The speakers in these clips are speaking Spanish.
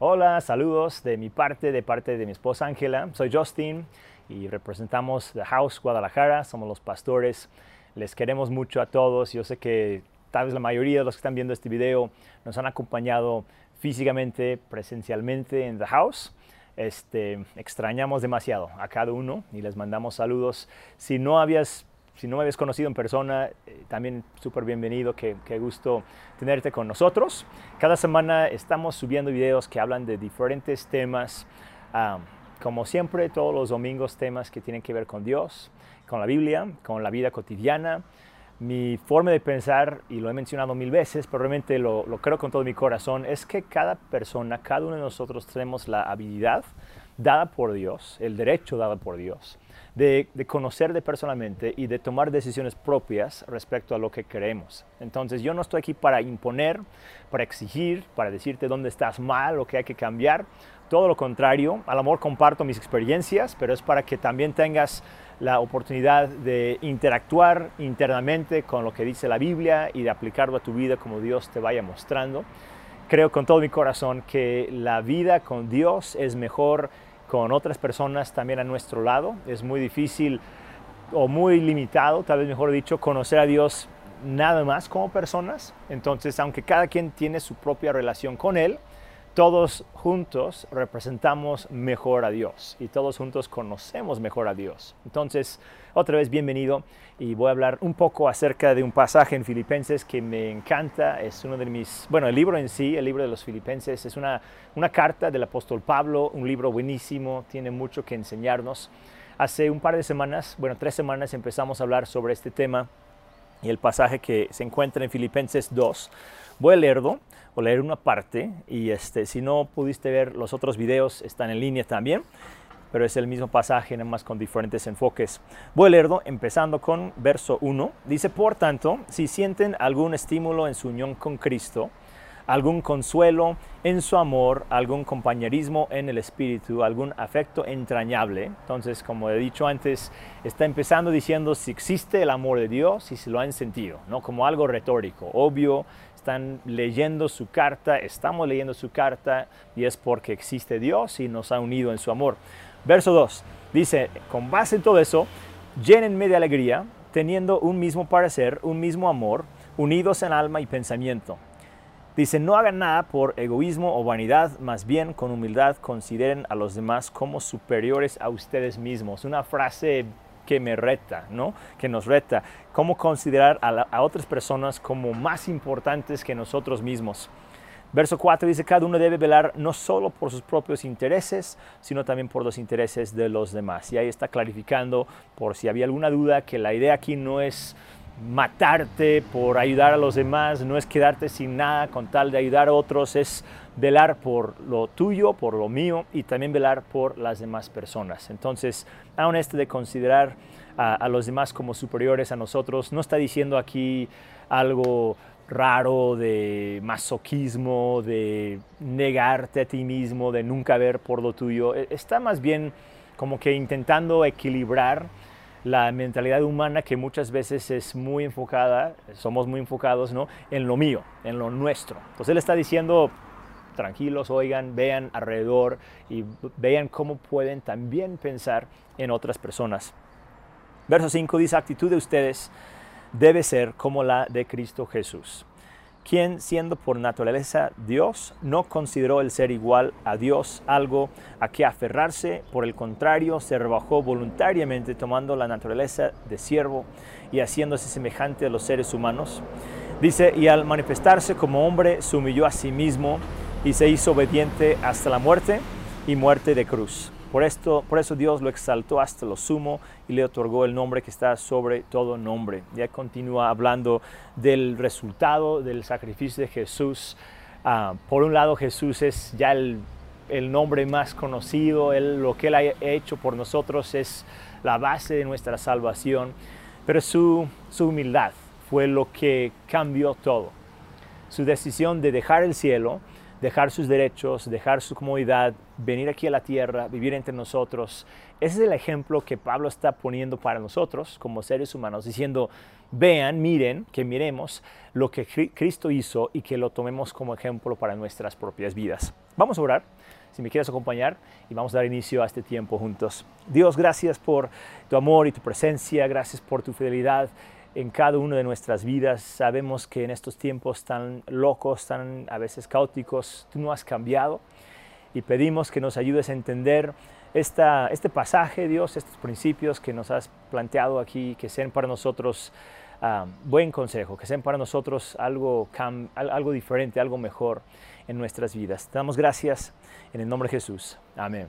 Hola, saludos de mi parte, de parte de mi esposa Ángela. Soy Justin y representamos The House Guadalajara, somos los pastores. Les queremos mucho a todos. Yo sé que tal vez la mayoría de los que están viendo este video nos han acompañado físicamente, presencialmente en The House. Este, extrañamos demasiado a cada uno y les mandamos saludos. Si no habías si no me habías conocido en persona, eh, también súper bienvenido, qué, gusto tenerte con nosotros. Cada semana estamos subiendo videos que hablan de diferentes temas, ah, como siempre, todos los domingos temas que tienen que ver con Dios, con la Biblia, con la vida cotidiana. Mi forma de pensar, y lo he mencionado mil veces, pero realmente lo, lo creo con todo mi corazón, es que cada persona, cada uno de nosotros tenemos la habilidad dada por Dios, el derecho dado por Dios, de, de personalmente y de tomar decisiones propias respecto a lo que queremos. Entonces yo no estoy aquí para imponer, para exigir, para decirte dónde estás mal o qué hay que cambiar. Todo lo contrario, al amor comparto mis experiencias, pero es para que también tengas la oportunidad de interactuar internamente con lo que dice la Biblia y de aplicarlo a tu vida como Dios te vaya mostrando. Creo con todo mi corazón que la vida con Dios es mejor con otras personas también a nuestro lado. Es muy difícil o muy limitado, tal vez mejor dicho, conocer a Dios nada más como personas. Entonces, aunque cada quien tiene su propia relación con Él, todos juntos representamos mejor a Dios y todos juntos conocemos mejor a Dios. Entonces, otra vez bienvenido y voy a hablar un poco acerca de un pasaje en Filipenses que me encanta. Es uno de mis, bueno, el libro en sí, el libro de los Filipenses, es una, una carta del apóstol Pablo, un libro buenísimo, tiene mucho que enseñarnos. Hace un par de semanas, bueno, tres semanas empezamos a hablar sobre este tema y el pasaje que se encuentra en Filipenses 2. Voy a leerlo o leer una parte y este, si no pudiste ver los otros videos están en línea también, pero es el mismo pasaje nada más con diferentes enfoques. Voy a leerlo empezando con verso 1. Dice, por tanto, si sienten algún estímulo en su unión con Cristo, algún consuelo en su amor, algún compañerismo en el espíritu, algún afecto entrañable. Entonces, como he dicho antes, está empezando diciendo si existe el amor de Dios y si lo han sentido, no como algo retórico, obvio, están leyendo su carta, estamos leyendo su carta y es porque existe Dios y nos ha unido en su amor. Verso 2 dice, con base en todo eso, llénenme de alegría, teniendo un mismo parecer, un mismo amor, unidos en alma y pensamiento Dice, no hagan nada por egoísmo o vanidad, más bien con humildad consideren a los demás como superiores a ustedes mismos. Una frase que me reta, ¿no? Que nos reta. Cómo considerar a, otras personas como más importantes que nosotros mismos. Verso 4 dice, cada uno debe velar no solo por sus propios intereses, sino también por los intereses de los demás. Y ahí está clarificando, por si había alguna duda, que la idea aquí no es matarte por ayudar a los demás, no es quedarte sin nada con tal de ayudar a otros, es velar por lo tuyo, por lo mío y también velar por las demás personas. Entonces, aún este de considerar a, los demás como superiores a nosotros, no está diciendo aquí algo raro de masoquismo, de negarte a ti mismo, de nunca ver por lo tuyo. E, está más bien como que intentando equilibrar la mentalidad humana que muchas veces es muy enfocada, somos muy enfocados ¿no? en lo mío, en lo nuestro. Entonces él está diciendo, tranquilos, oigan, vean alrededor y vean cómo pueden también pensar en otras personas. Verso 5 dice, actitud de ustedes debe ser como la de Cristo Jesús quien siendo por naturaleza Dios, no consideró el ser igual a Dios algo a que aferrarse, por el contrario, se rebajó voluntariamente tomando la naturaleza de siervo y haciéndose semejante a los seres humanos. Dice, y al manifestarse como hombre, se humilló a sí mismo y se hizo obediente hasta la muerte y muerte de cruz. Por, esto, por eso Dios lo exaltó hasta lo sumo y le otorgó el nombre que está sobre todo nombre. Ya continúa hablando del resultado del sacrificio de Jesús. Ah, por un lado, Jesús es ya el, nombre más conocido, lo que Él ha hecho por nosotros es la base de nuestra salvación, pero su humildad fue lo que cambió todo. Su decisión de dejar el cielo, dejar sus derechos, dejar su comodidad, venir aquí a la tierra, vivir entre nosotros. Ese es el ejemplo que Pablo está poniendo para nosotros como seres humanos, diciendo, vean, miren, que miremos lo que Cristo hizo y que lo tomemos como ejemplo para nuestras propias vidas. Vamos a orar, si me quieres acompañar, y vamos a dar inicio a este tiempo juntos. Dios, gracias por tu amor y tu presencia, gracias por tu fidelidad en cada una de nuestras vidas. Sabemos que en estos tiempos tan locos, tan a veces caóticos, tú no has cambiado y pedimos que nos ayudes a entender esta, este pasaje, Dios, estos principios que nos has planteado aquí, que sean para nosotros ah, buen consejo, que sean para nosotros algo, algo diferente, algo mejor en nuestras vidas. Te damos gracias en el nombre de Jesús. Amén.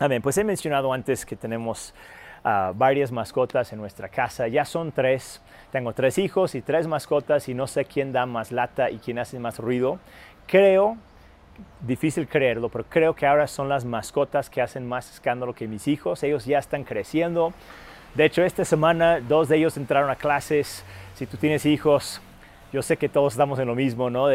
Amén. Pues he mencionado antes que tenemos varias mascotas en nuestra casa. Ya son tres. Tengo tres hijos y tres mascotas y no sé quién da más lata y quién hace más ruido. Creo, difícil creerlo, pero creo que ahora son las mascotas que hacen más escándalo que mis hijos. Ellos ya están creciendo. De hecho, esta semana dos de ellos entraron a clases. Si tú tienes hijos, yo sé que todos estamos en lo mismo, ¿no?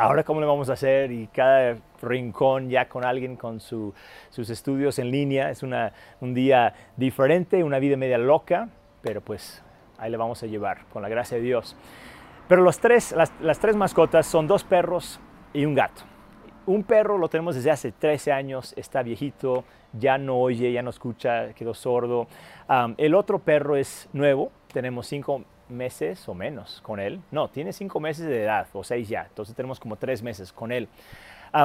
Ahora cómo le vamos a hacer y cada rincón ya con alguien con sus estudios en línea. Es una, un día diferente, una vida media loca, pero pues ahí le vamos a llevar con la gracia de Dios. Pero los tres, las, las tres mascotas son dos perros y un gato. Un perro lo tenemos desde hace 13 años, está viejito, ya no oye, ya no escucha, quedó sordo. el otro perro es nuevo, tenemos cinco meses o menos con él. No, tiene cinco meses de edad o seis ya. Entonces tenemos como tres meses con él.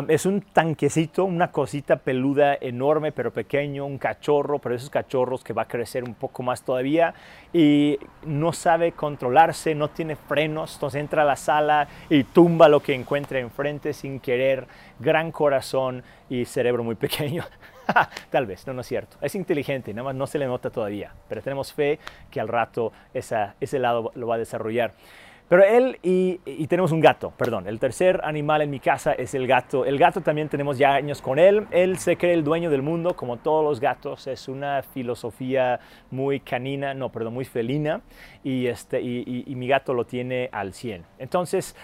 es un tanquecito, una cosita peluda enorme pero pequeño, un cachorro, pero esos cachorros que va a crecer un poco más todavía y no sabe controlarse, no tiene frenos, entonces entra a la sala y tumba lo que encuentra enfrente sin querer, gran corazón y cerebro muy pequeño. Tal vez, no, no es cierto. Es inteligente, nada más no se le nota todavía, pero tenemos fe que al rato ese lado lo va a desarrollar. Pero él y, tenemos un gato, perdón. El tercer animal en mi casa es el gato. El gato también tenemos ya años con él. Él se cree el dueño del mundo, como todos los gatos. Es una filosofía muy canina, no, perdón, muy felina. Y, este, y, mi gato lo tiene al 100. Entonces,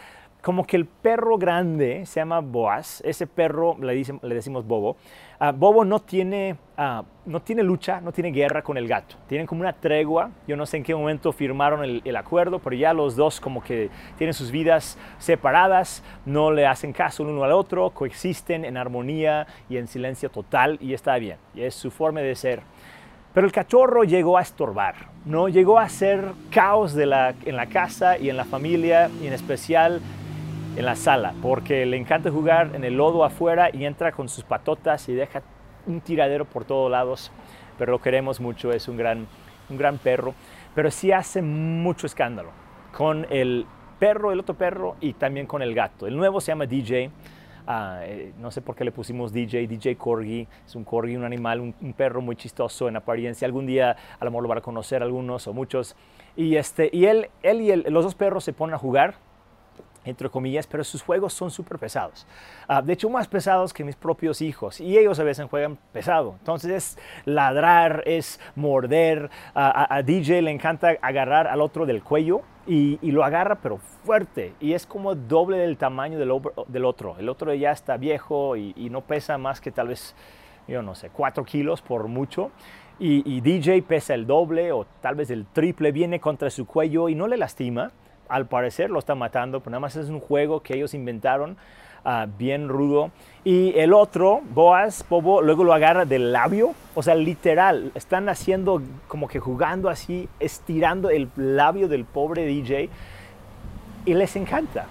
como que el perro grande se llama Boaz. Ese perro le, le decimos Bobo. Ah, Bobo no tiene, ah, no tiene lucha, no tiene guerra con el gato. Tienen como una tregua. Yo no sé en qué momento firmaron el, acuerdo, pero ya los dos como que tienen sus vidas separadas, no le hacen caso el uno al otro, coexisten en armonía y en silencio total y está bien. Y es su forma de ser. Pero el cachorro llegó a estorbar, ¿no? Llegó a ser caos de la, en la casa y en la familia y en especial en la sala, porque le encanta jugar en el lodo afuera y entra con sus patotas y deja un tiradero por todos lados, pero lo queremos mucho, es un gran, un gran perro, pero sí hace mucho escándalo con el perro, el otro perro y también con el gato. El nuevo se llama DJ, ah, eh, no sé por qué le pusimos DJ, DJ Corgi, es un corgi, un animal, un, perro muy chistoso en apariencia. Algún día a lo mejor lo van a conocer algunos o muchos. Y, este, y él, él y los dos perros se ponen a jugar entre comillas, pero sus juegos son súper pesados. Ah, de hecho, más pesados que mis propios hijos. Y ellos a veces juegan pesado. Entonces es ladrar, es morder. a, DJ le encanta agarrar al otro del cuello y, lo agarra pero fuerte. Y es como doble del tamaño del, otro. El otro ya está viejo y, no pesa más que tal vez, yo no sé, 4 kilos por mucho. Y DJ pesa el doble o tal vez el triple, viene contra su cuello y no le lastima al parecer lo está matando, pero nada más es un juego que ellos inventaron, ah, bien rudo. Y el otro, Boaz, Bobo, luego lo agarra del labio, o sea, literal, están haciendo como que jugando así, estirando el labio del pobre DJ y les encanta.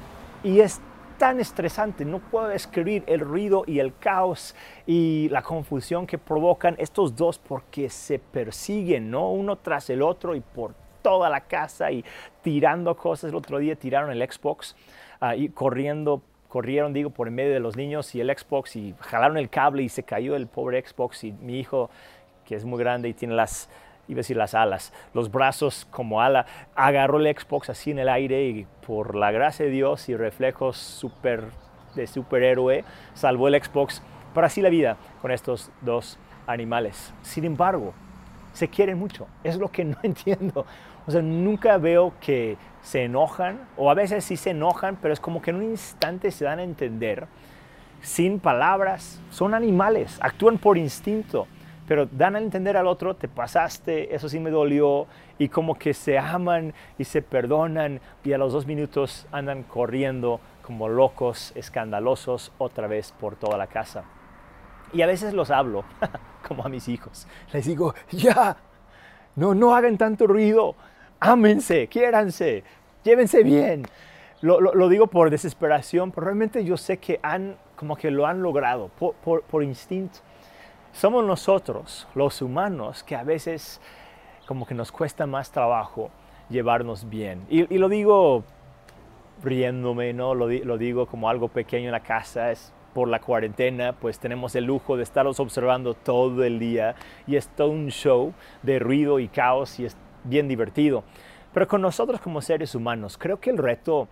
Y es tan estresante, no puedo describir el ruido y el caos y la confusión que provocan estos dos porque se persiguen, ¿no? Uno tras el otro y por toda la casa y tirando cosas. El otro día tiraron el Xbox ah, y corriendo, corrieron, digo, por en medio de los niños y el Xbox y jalaron el cable y se cayó el pobre Xbox y mi hijo, que es muy grande y tiene las, iba a decir las alas, los brazos como ala, agarró el Xbox así en el aire y por la gracia de Dios y reflejos super, de superhéroe, salvó el Xbox. Pero así la vida con estos dos animales. Sin embargo, se quieren mucho. Es lo que no entiendo. O sea, nunca veo que se enojan, o a veces sí se enojan, pero es como que en un instante se dan a entender, sin palabras, son animales, actúan por instinto, pero dan a entender al otro, te pasaste, eso sí me dolió, y como que se aman y se perdonan y a los dos minutos andan corriendo como locos, escandalosos, otra vez por toda la casa. Y a veces los hablo, como a mis hijos. Les digo, ya, no, no hagan tanto ruido, ámense, quiéranse, llévense bien. Lo, digo por desesperación, pero realmente yo sé que han, como que lo han logrado por, por instinto. Somos nosotros, los humanos, que a veces como que nos cuesta más trabajo llevarnos bien. Y, lo digo riéndome, ¿no? Lo, lo, digo como algo pequeño en la casa, es por la cuarentena, pues tenemos el lujo de estarlos observando todo el día y es todo un show de ruido y caos y es bien divertido. Pero con nosotros como seres humanos, creo que el reto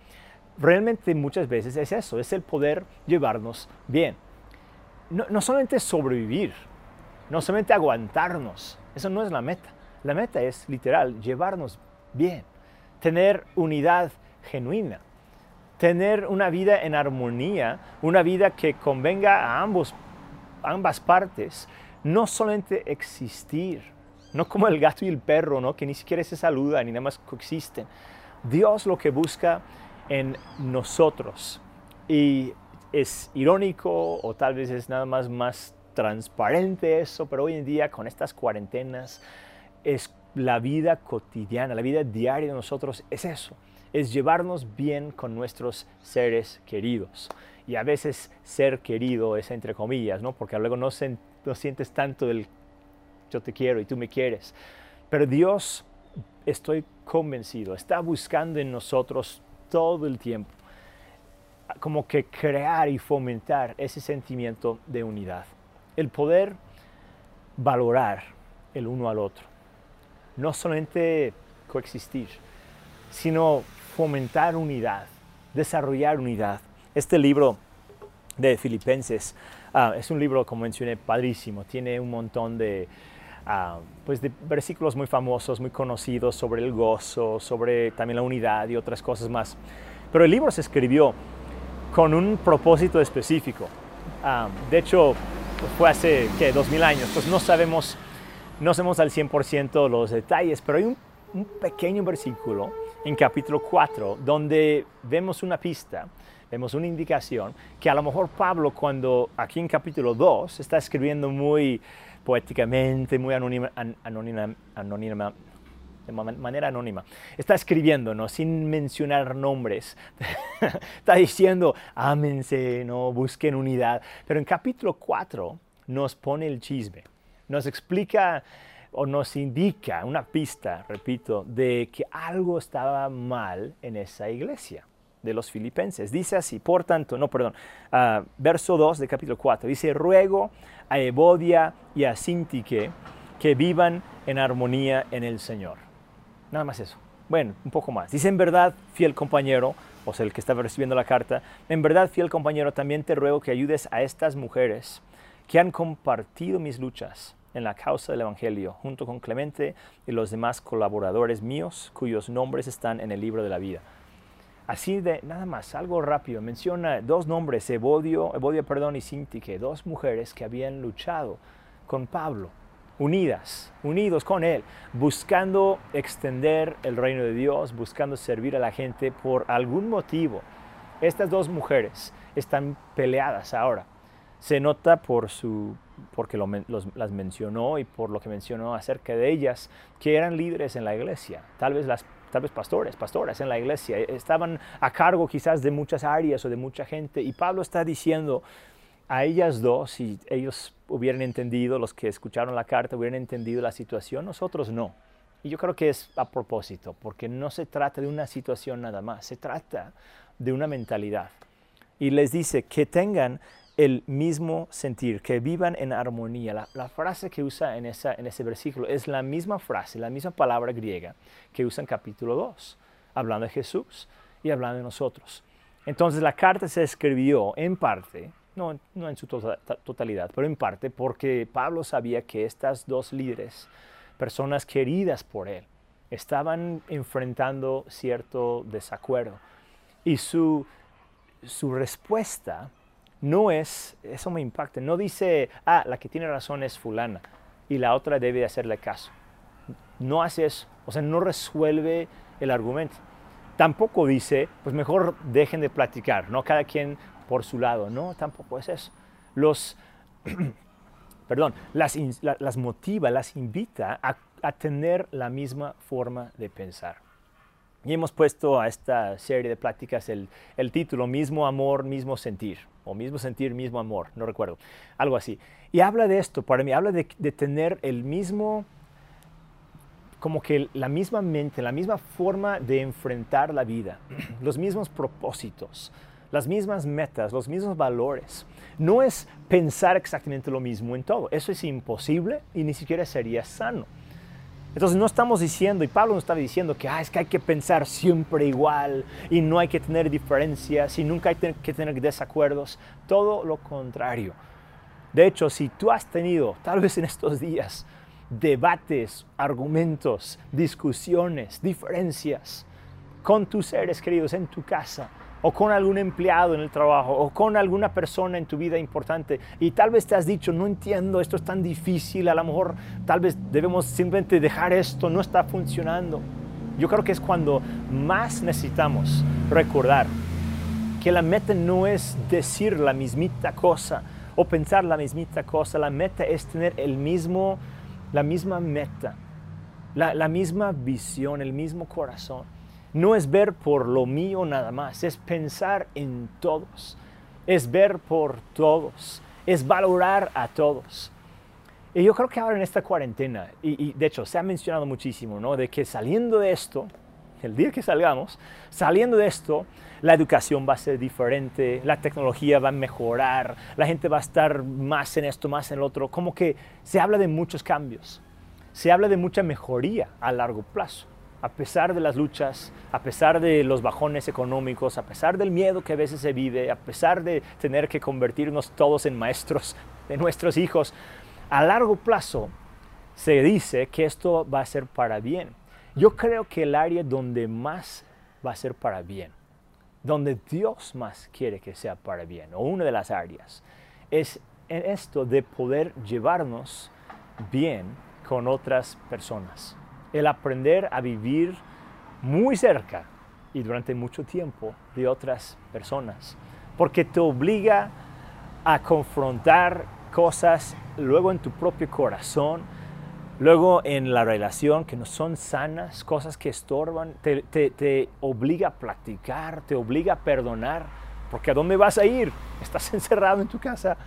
realmente muchas veces es eso, es el poder llevarnos bien. No, no solamente sobrevivir, no solamente aguantarnos, eso no es la meta. La meta es literal, llevarnos bien, tener unidad genuina, tener una vida en armonía, una vida que convenga a ambos, ambas partes, no solamente existir, no como el gato y el perro, ¿no? que ni siquiera se saludan ni nada más coexisten. Dios lo que busca en nosotros y es irónico o tal vez es nada más más transparente eso, pero hoy en día con estas cuarentenas es la vida cotidiana, la vida diaria de nosotros es eso, es llevarnos bien con nuestros seres queridos. Y a veces ser querido es entre comillas, ¿no? Porque luego no, no sientes tanto el yo te quiero y tú me quieres. Pero Dios, estoy convencido, está buscando en nosotros todo el tiempo como que crear y fomentar ese sentimiento de unidad el poder valorar el uno al otro. No solamente coexistir, sino fomentar unidad, desarrollar unidad. Este libro de Filipenses ah, es un libro, como mencioné, padrísimo. Tiene un montón de, ah, pues de versículos muy famosos, muy conocidos sobre el gozo, sobre también la unidad y otras cosas más. Pero el libro se escribió con un propósito específico. Ah, de hecho, fue hace, ¿qué? 2000 años. Pues no sabemos, no sabemos al 100% los detalles, pero hay un, un pequeño versículo en capítulo 4 donde vemos una pista, vemos una indicación que a lo mejor Pablo cuando aquí en capítulo 2 está escribiendo muy poéticamente, muy anónima, anónima, anónima de manera anónima. Está escribiendo, ¿no? Sin mencionar nombres. Está diciendo, ámense, ¿no? Busquen unidad. Pero en capítulo 4 nos pone el chisme. Nos explica o nos indica una pista, repito, de que algo estaba mal en esa iglesia de los filipenses. Dice así, por tanto, no, perdón, uh, verso 2 de capítulo 4, dice, ruego a Evodia y a Sintique que vivan en armonía en el Señor. Nada más eso. Bueno, un poco más. Dice, en verdad, fiel compañero, o sea, el que estaba recibiendo la carta, en verdad, fiel compañero, también te ruego que ayudes a estas mujeres que han compartido mis luchas en la causa del Evangelio, junto con Clemente y los demás colaboradores míos, cuyos nombres están en el libro de la vida. Así de nada más, algo rápido, menciona dos nombres, Evodio, Evodio perdón, y Sintique, dos mujeres que habían luchado con Pablo unidas, unidos con Él, buscando extender el reino de Dios, buscando servir a la gente por algún motivo. Estas dos mujeres están peleadas ahora. Se nota por su, porque las mencionó y por lo que mencionó acerca de ellas, que eran líderes en la iglesia, tal vez las tal vez pastores, pastoras en la iglesia, estaban a cargo quizás de muchas áreas o de mucha gente. Y Pablo está diciendo, a ellas dos, si ellos hubieran entendido, los que escucharon la carta hubieran entendido la situación, nosotros no. Y yo creo que es a propósito, porque no se trata de una situación nada más, se trata de una mentalidad. Y les dice que tengan el mismo sentir, que vivan en armonía. La, frase que usa en, esa, en ese versículo es la misma frase, la misma palabra griega que usa en capítulo 2, hablando de Jesús y hablando de nosotros. Entonces la carta se escribió en parte no, en su tota-, totalidad, pero en parte porque Pablo sabía que estas dos líderes, personas queridas por él, estaban enfrentando cierto desacuerdo. Y su, su respuesta no es, eso me impacta, no dice, ah, la que tiene razón es fulana. y la otra debe hacerle caso. No hace eso, o sea, no resuelve el argumento. Tampoco dice, pues mejor dejen de platicar, ¿no? Cada quien por su lado. No, tampoco es eso. Los, perdón, las, las motiva, las invita a, a tener la misma forma de pensar. Y hemos puesto a esta serie de pláticas el, el, título Mismo amor, mismo sentir, o mismo sentir, mismo amor, no recuerdo, algo así. Y habla de esto, para mí, habla de, de tener el mismo, como que la misma mente, la misma forma de enfrentar la vida, los mismos propósitos, las mismas metas, los mismos valores. No es pensar exactamente lo mismo en todo. Eso es imposible y ni siquiera sería sano. Entonces no estamos diciendo, y Pablo no está diciendo que ah, es que hay que pensar siempre igual y no hay que tener diferencias y nunca hay que tener desacuerdos. Todo lo contrario. De hecho, si tú has tenido, tal vez en estos días, debates, argumentos, discusiones, diferencias con tus seres queridos en tu casa, o con algún empleado en el trabajo, o con alguna persona en tu vida importante, y tal vez te has dicho, no entiendo, esto es tan difícil, a lo mejor tal vez debemos simplemente dejar esto, no está funcionando. Yo creo que es cuando más necesitamos recordar que la meta no es decir la mismita cosa o pensar la mismita cosa, la meta es tener el mismo, la misma meta, la, la misma visión, el mismo corazón no es ver por lo mío nada más, es pensar en todos, es ver por todos, es valorar a todos. Y yo creo que ahora en esta cuarentena, y, de hecho se ha mencionado muchísimo, ¿no? De que saliendo de esto, el día que salgamos, saliendo de esto, la educación va a ser diferente, la tecnología va a mejorar, la gente va a estar más en esto, más en el otro. Como que se habla de muchos cambios, se habla de mucha mejoría a largo plazo a pesar de las luchas, a pesar de los bajones económicos, a pesar del miedo que a veces se vive, a pesar de tener que convertirnos todos en maestros de nuestros hijos, a largo plazo se dice que esto va a ser para bien. Yo creo que el área donde más va a ser para bien, donde Dios más quiere que sea para bien, o una de las áreas, es en esto de poder llevarnos bien con otras personas el aprender a vivir muy cerca y durante mucho tiempo de otras personas, porque te obliga a confrontar cosas luego en tu propio corazón, luego en la relación que no son sanas, cosas que estorban, te, te, obliga a platicar, te obliga a perdonar, porque ¿a dónde vas a ir? Estás encerrado en tu casa.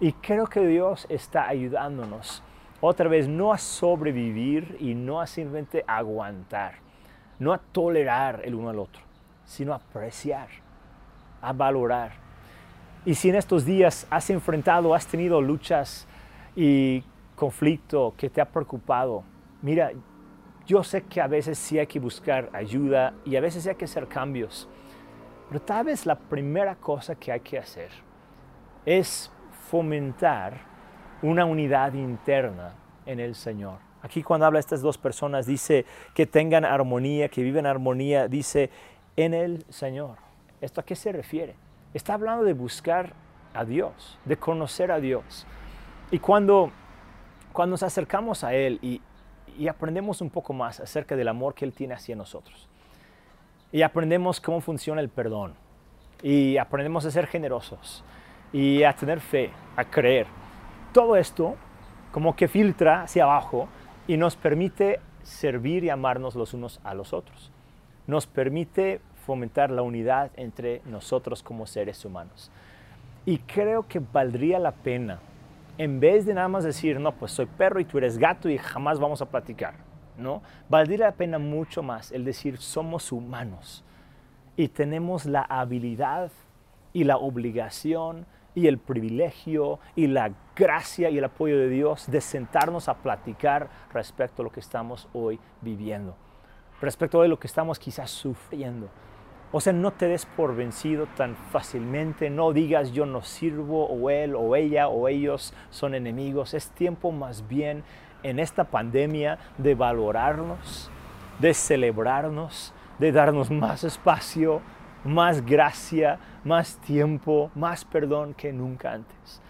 Y creo que Dios está ayudándonos otra vez, no a sobrevivir y no a simplemente aguantar, no a tolerar el uno al otro, sino a apreciar, a valorar. Y si en estos días has enfrentado, has tenido luchas y conflicto que te ha preocupado, mira, yo sé que a veces sí hay que buscar ayuda y a veces sí hay que hacer cambios, pero tal vez la primera cosa que hay que hacer es fomentar una unidad interna en el Señor. Aquí cuando habla estas dos personas dice que tengan armonía, que viven armonía, dice en el Señor. ¿Esto a qué se refiere? Está hablando de buscar a Dios, de conocer a Dios. Y cuando, cuando nos acercamos a Él y, y aprendemos un poco más acerca del amor que Él tiene hacia nosotros, y aprendemos cómo funciona el perdón, y aprendemos a ser generosos, y a tener fe, a creer, todo esto como que filtra hacia abajo y nos permite servir y amarnos los unos a los otros. Nos permite fomentar la unidad entre nosotros como seres humanos. Y creo que valdría la pena, en vez de nada más decir, no, pues soy perro y tú eres gato y jamás vamos a platicar, ¿no? Valdría la pena mucho más el decir, somos humanos y tenemos la habilidad y la obligación y el privilegio y la gracia y el apoyo de Dios de sentarnos a platicar respecto a lo que estamos hoy viviendo, respecto a lo que estamos quizás sufriendo. O sea, no te des por vencido tan fácilmente, no digas yo no sirvo o él o ella o ellos son enemigos. Es tiempo más bien en esta pandemia de valorarnos, de celebrarnos, de darnos más espacio, más gracia, más tiempo, más perdón que nunca antes.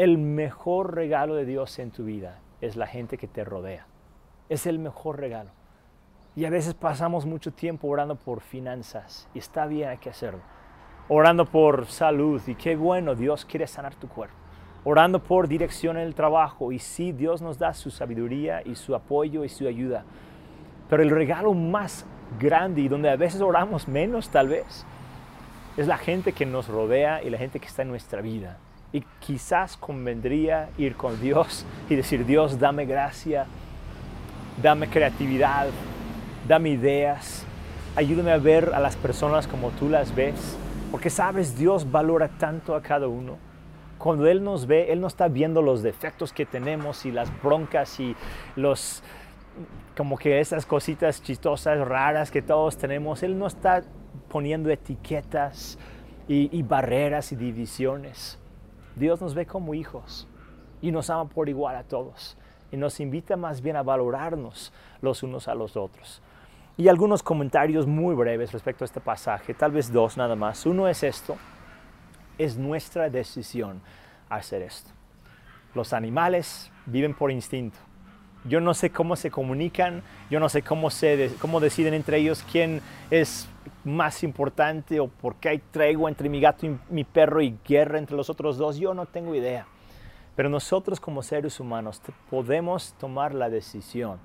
El mejor regalo de Dios en tu vida es la gente que te rodea. Es el mejor regalo. Y a veces pasamos mucho tiempo orando por finanzas y está bien, hay que hacerlo. Orando por salud y qué bueno, Dios quiere sanar tu cuerpo. Orando por dirección en el trabajo y sí, Dios nos da su sabiduría y su apoyo y su ayuda. Pero el regalo más grande y donde a veces oramos menos tal vez es la gente que nos rodea y la gente que está en nuestra vida. Y quizás convendría ir con Dios y decir, Dios, dame gracia, dame creatividad, dame ideas, ayúdame a ver a las personas como tú las ves, porque sabes, Dios valora tanto a cada uno. Cuando Él nos ve, Él no está viendo los defectos que tenemos y las broncas y los, como que esas cositas chistosas, raras que todos tenemos. Él no está poniendo etiquetas y, y barreras y divisiones. Dios nos ve como hijos y nos ama por igual a todos y nos invita más bien a valorarnos los unos a los otros. Y algunos comentarios muy breves respecto a este pasaje, tal vez dos nada más. Uno es esto, es nuestra decisión hacer esto. Los animales viven por instinto. Yo no sé cómo se comunican, yo no sé cómo, se, cómo deciden entre ellos quién es más importante o por qué hay tregua entre mi gato y mi perro y guerra entre los otros dos. Yo no tengo idea. Pero nosotros como seres humanos podemos tomar la decisión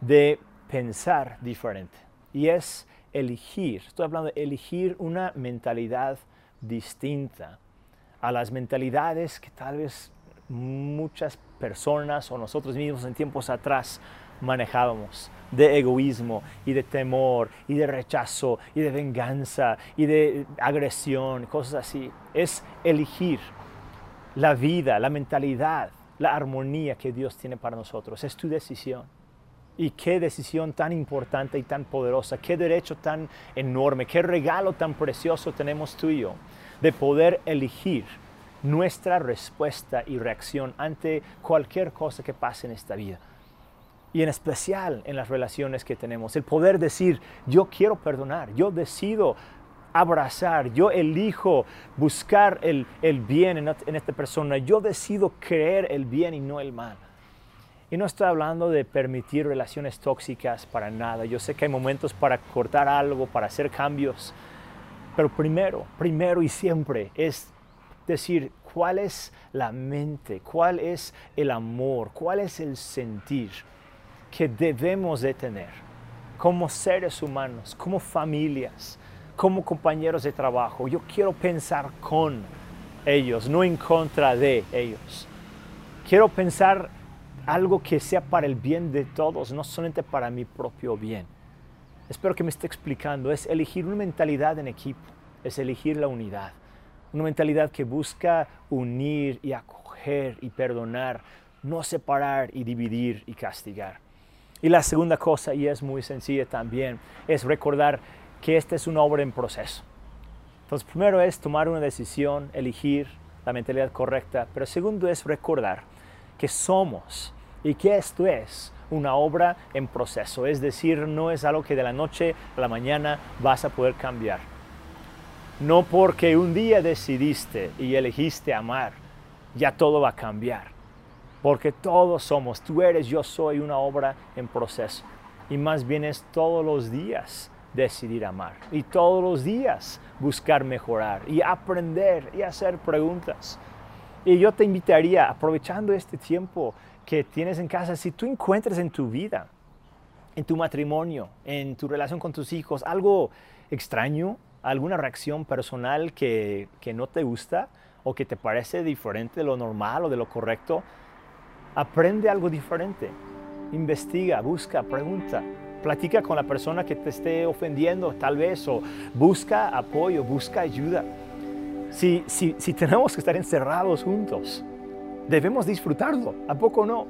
de pensar diferente. Y es elegir, estoy hablando de elegir una mentalidad distinta a las mentalidades que tal vez muchas personas o nosotros mismos en tiempos atrás manejábamos de egoísmo y de temor y de rechazo y de venganza y de agresión, cosas así. Es elegir la vida, la mentalidad, la armonía que Dios tiene para nosotros. Es tu decisión. Y qué decisión tan importante y tan poderosa, qué derecho tan enorme, qué regalo tan precioso tenemos tú y yo de poder elegir nuestra respuesta y reacción ante cualquier cosa que pase en esta vida. Y en especial en las relaciones que tenemos. El poder decir, yo quiero perdonar, yo decido abrazar, yo elijo buscar el, bien en, en esta persona, yo decido creer el bien y no el mal. Y no estoy hablando de permitir relaciones tóxicas para nada. Yo sé que hay momentos para cortar algo, para hacer cambios. Pero primero, primero y siempre es decir cuál es la mente, cuál es el amor, cuál es el sentir que debemos de tener como seres humanos, como familias, como compañeros de trabajo. Yo quiero pensar con ellos, no en contra de ellos. Quiero pensar algo que sea para el bien de todos, no solamente para mi propio bien. Espero que me esté explicando. Es elegir una mentalidad en equipo, es elegir la unidad. Una mentalidad que busca unir y acoger y perdonar, no separar y dividir y castigar. Y la segunda cosa, y es muy sencilla también, es recordar que esta es una obra en proceso. Entonces, primero es tomar una decisión, elegir la mentalidad correcta, pero segundo es recordar que somos y que esto es una obra en proceso, es decir, no es algo que de la noche a la mañana vas a poder cambiar. No porque un día decidiste y elegiste amar, ya todo va a cambiar. Porque todos somos, tú eres, yo soy una obra en proceso. Y más bien es todos los días decidir amar. Y todos los días buscar mejorar y aprender y hacer preguntas. Y yo te invitaría, aprovechando este tiempo que tienes en casa, si tú encuentras en tu vida, en tu matrimonio, en tu relación con tus hijos, algo extraño, alguna reacción personal que, que no te gusta o que te parece diferente de lo normal o de lo correcto, aprende algo diferente. Investiga, busca, pregunta. Platica con la persona que te esté ofendiendo tal vez o busca apoyo, busca ayuda si, si, tenemos que estar encerrados juntos, debemos disfrutarlo, ¿a poco no?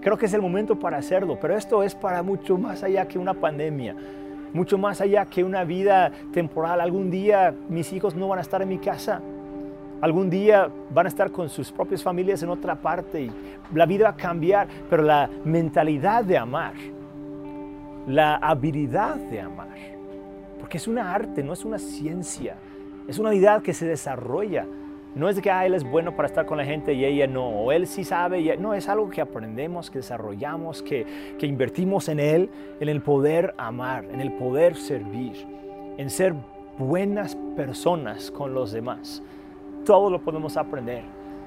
Creo que es el momento para hacerlo, pero esto es para mucho más allá que una pandemia, mucho más allá que una vida temporal. Algún día mis hijos no van a estar en mi casa, algún día van a estar con sus propias familias en otra parte y la vida va a cambiar, pero la mentalidad de amar, la habilidad de amar, porque es una arte, no es una ciencia es una habilidad que se desarrolla No es de que ah, Él es bueno para estar con la gente y ella no, o Él sí sabe, no, es algo que aprendemos, que desarrollamos, que, que invertimos en Él, en el poder amar, en el poder servir, en ser buenas personas con los demás. Todo lo podemos aprender.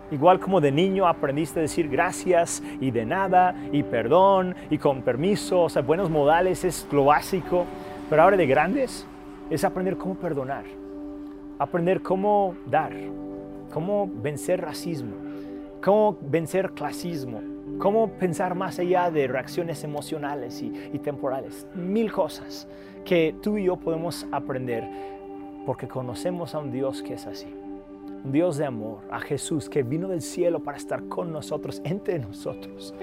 Igual como de niño aprendiste a decir gracias y de nada y perdón y con permiso, o sea, buenos modales es lo básico, pero ahora de grandes es aprender cómo perdonar, aprender cómo dar, cómo vencer racismo, cómo vencer clasismo, cómo pensar más allá de reacciones emocionales y, temporales, mil cosas que tú y yo podemos aprender porque conocemos a un Dios que es así un Dios de amor, a Jesús que vino del cielo para estar con nosotros, entre nosotros.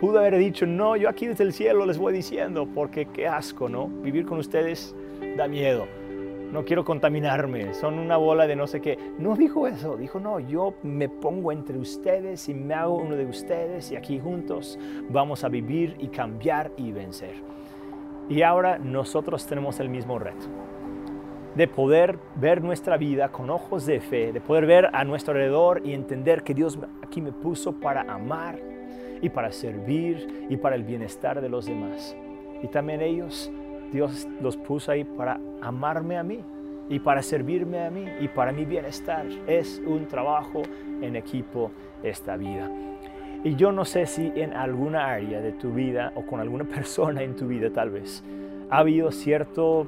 Pudo haber dicho, no, yo aquí desde el cielo les voy diciendo, porque qué asco, ¿no? Vivir con ustedes da miedo. No quiero contaminarme, son una bola de no sé qué. No dijo eso, dijo, no, yo me pongo entre ustedes y me hago uno de ustedes y aquí juntos vamos a vivir y cambiar y vencer. Y ahora nosotros tenemos el mismo reto de poder ver nuestra vida con ojos de fe, de poder ver a nuestro alrededor y entender que Dios aquí me puso para amar y para servir y para el bienestar de los demás. Y también ellos, Dios los puso ahí para amarme a mí y para servirme a mí y para mi bienestar. Es un trabajo en equipo esta vida. Y yo no sé si en alguna área de tu vida o con alguna persona en tu vida tal vez ha habido cierto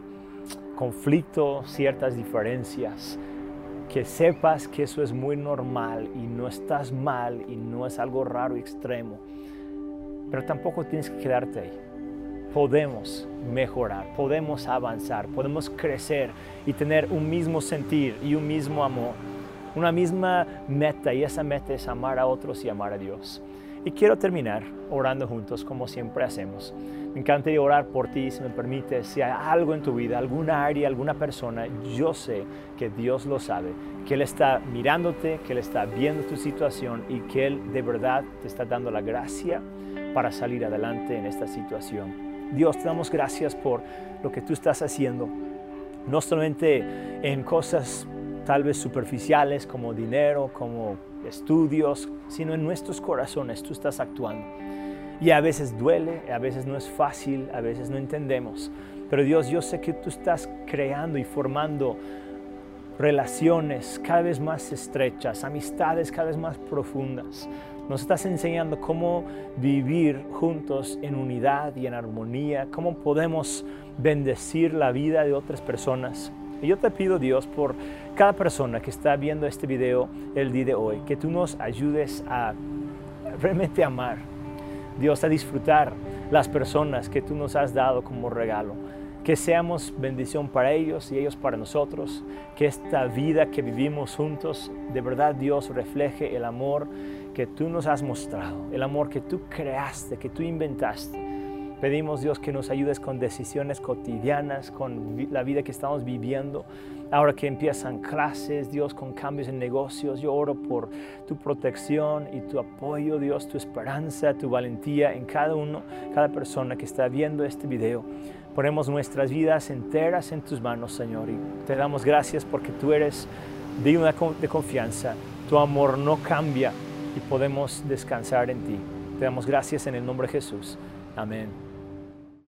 conflicto, ciertas diferencias, que sepas que eso es muy normal y no estás mal y no es algo raro y extremo. Pero tampoco tienes que quedarte ahí. Podemos mejorar, podemos avanzar, podemos crecer y tener un mismo sentir y un mismo amor, una misma meta y esa meta es amar a otros y amar a Dios. Y quiero terminar orando juntos como siempre hacemos. Me encantaría orar por ti, si me permites, si hay algo en tu vida, alguna área, alguna persona, yo sé que Dios lo sabe, que Él está mirándote, que Él está viendo tu situación y que Él de verdad te está dando la gracia para salir adelante en esta situación. Dios, te damos gracias por lo que tú estás haciendo, no solamente en cosas tal vez superficiales como dinero, como estudios, sino en nuestros corazones tú estás actuando. Y a veces duele, a veces no es fácil, a veces no entendemos. Pero Dios, yo sé que tú estás creando y formando relaciones cada vez más estrechas, amistades cada vez más profundas. Nos estás enseñando cómo vivir juntos en unidad y en armonía, cómo podemos bendecir la vida de otras personas. Y yo te pido, Dios, por cada persona que está viendo este video el día de hoy, que tú nos ayudes a realmente amar, Dios, a disfrutar las personas que tú nos has dado como regalo. Que seamos bendición para ellos y ellos para nosotros. Que esta vida que vivimos juntos, de verdad Dios refleje el amor que tú nos has mostrado, el amor que tú creaste, que tú inventaste. Pedimos Dios que nos ayudes con decisiones cotidianas, con la vida que estamos viviendo, Ahora que empiezan clases, Dios, con cambios en negocios, yo oro por tu protección y tu apoyo, Dios, tu esperanza, tu valentía en cada uno, cada persona que está viendo este video. Ponemos nuestras vidas enteras en tus manos, Señor, y te damos gracias porque tú eres digno de confianza. Tu amor no cambia y podemos descansar en ti. Te damos gracias en el nombre de Jesús. Amén.